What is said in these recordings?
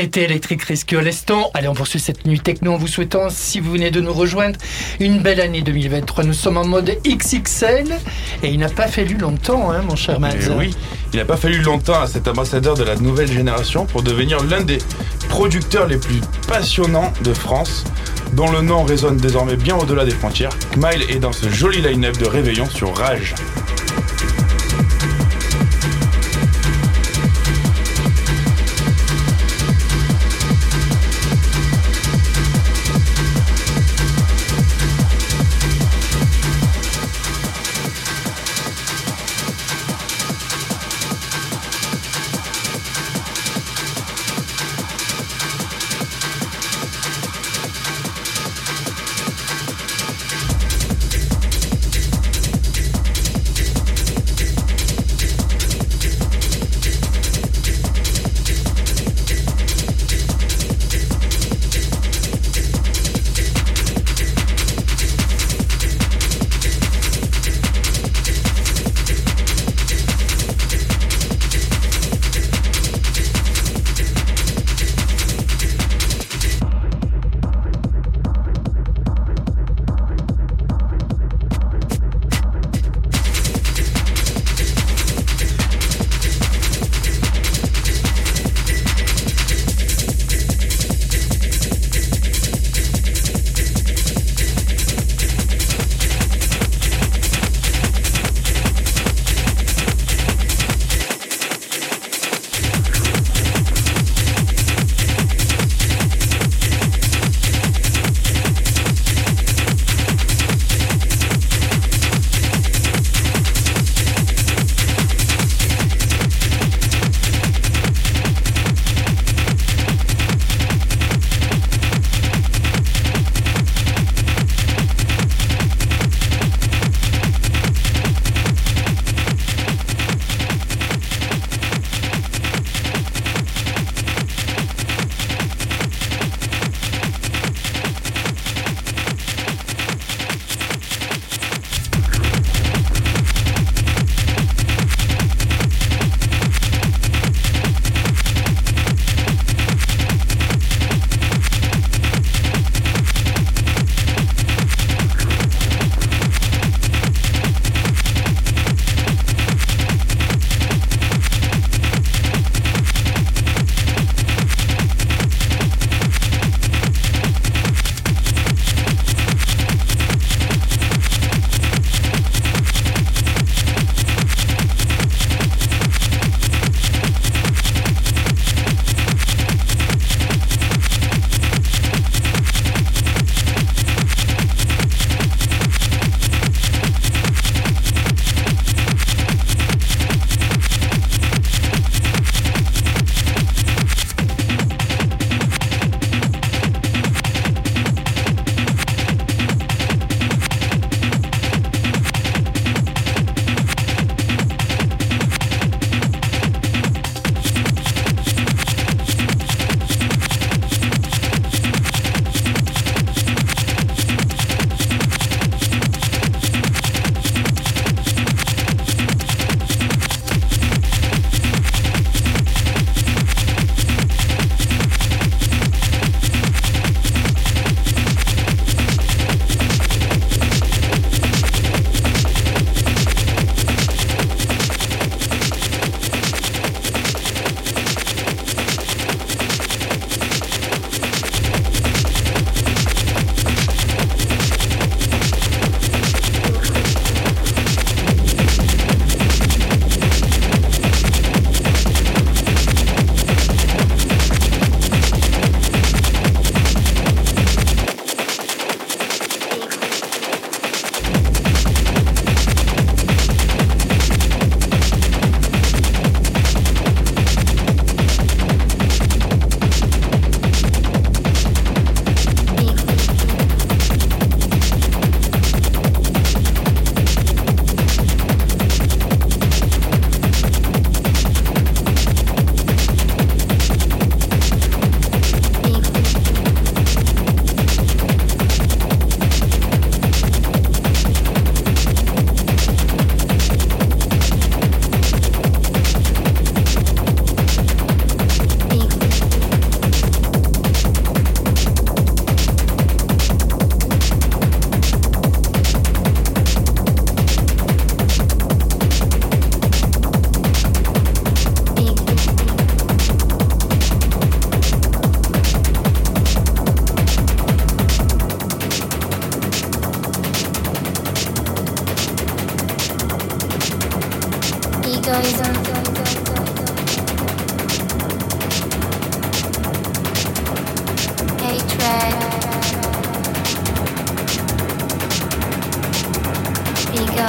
C'était Electric Rescue. Allez, on poursuit cette nuit techno en vous souhaitant, si vous venez de nous rejoindre, une belle année 2023. Nous sommes en mode XXL et il n'a pas fallu longtemps, hein, mon cher. Eh oui, il n'a pas fallu longtemps à cet ambassadeur de la nouvelle génération pour devenir l'un des producteurs les plus passionnants de France, dont le nom résonne désormais bien au-delà des frontières. Kmile est dans ce joli line-up de réveillon sur Rage.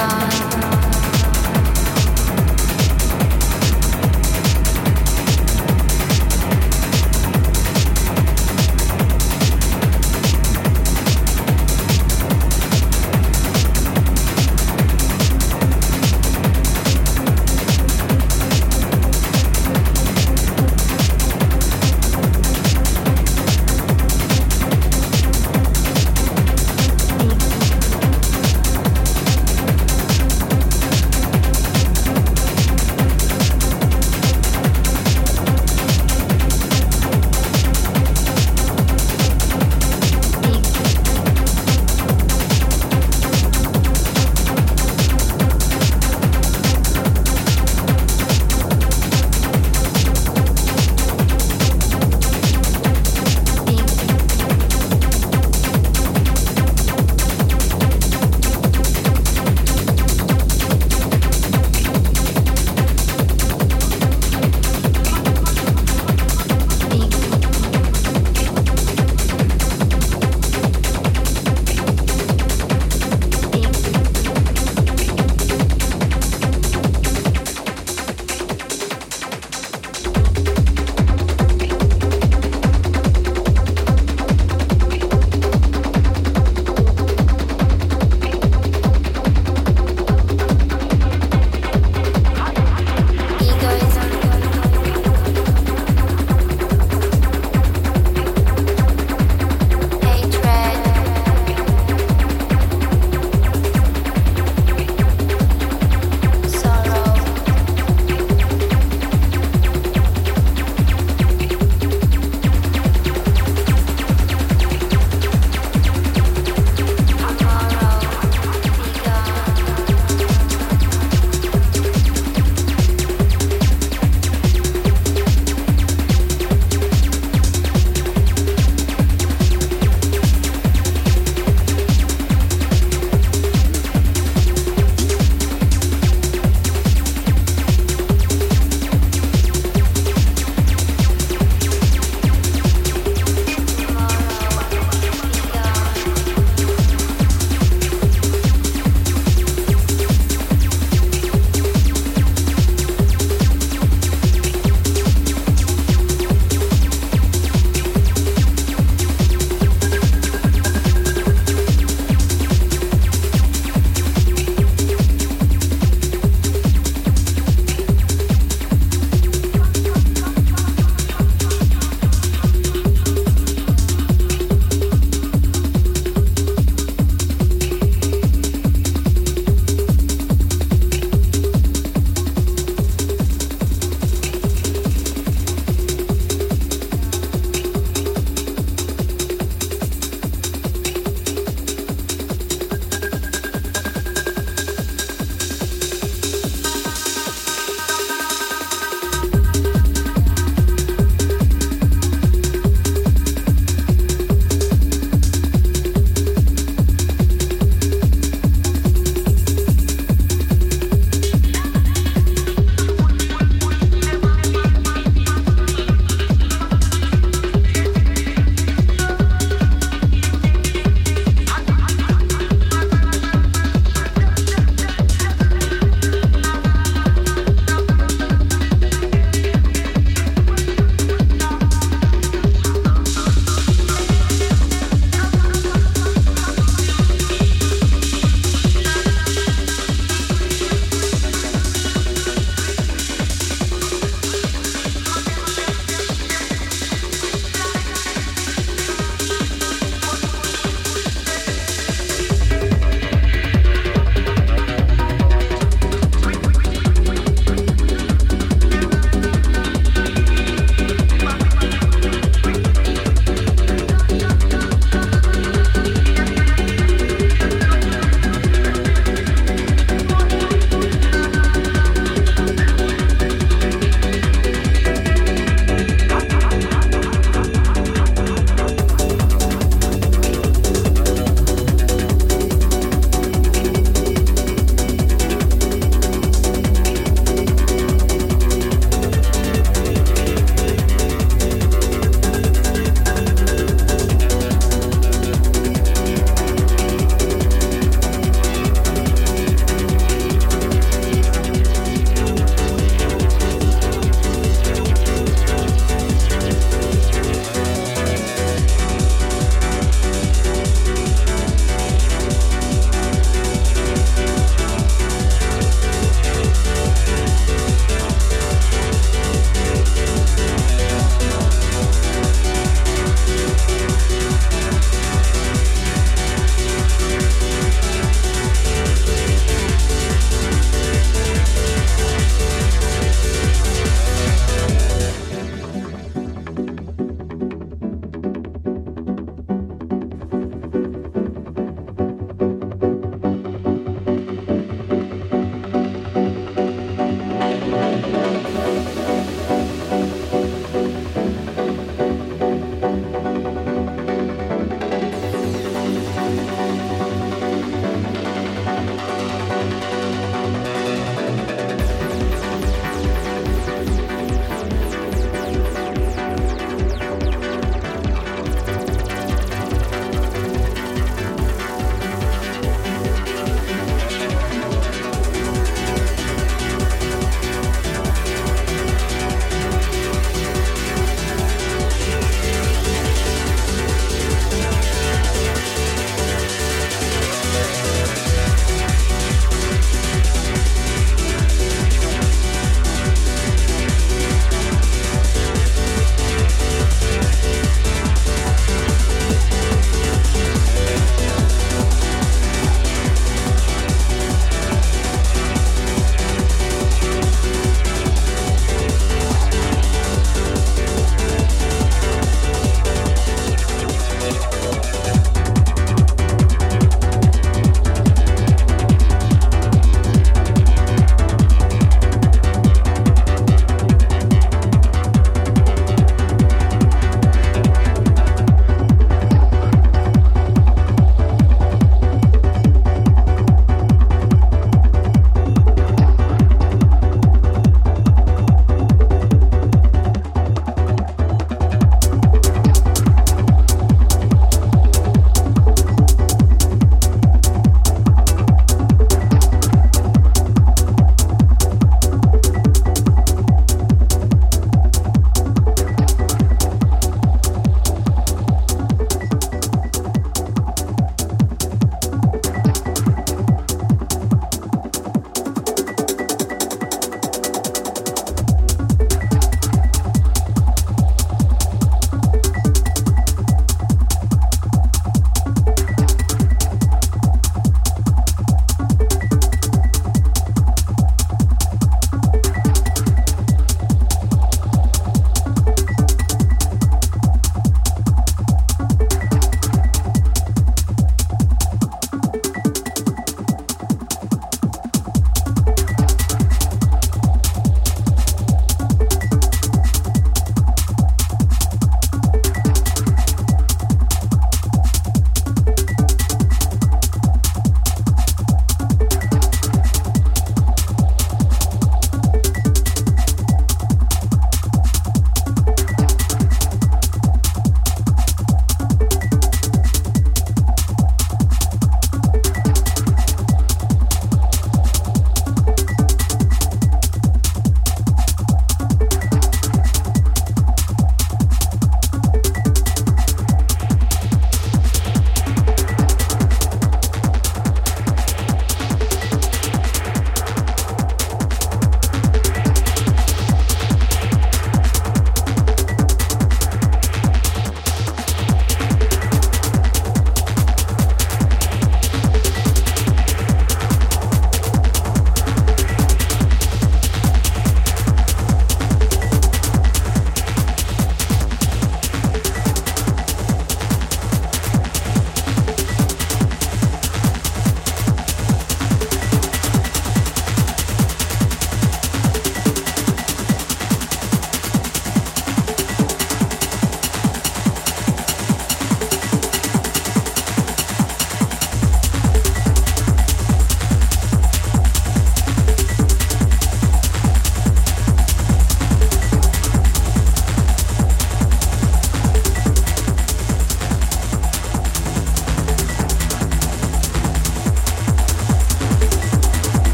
time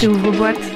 C'est ouvre-boîte.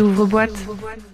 Rage. Ouvre boîte.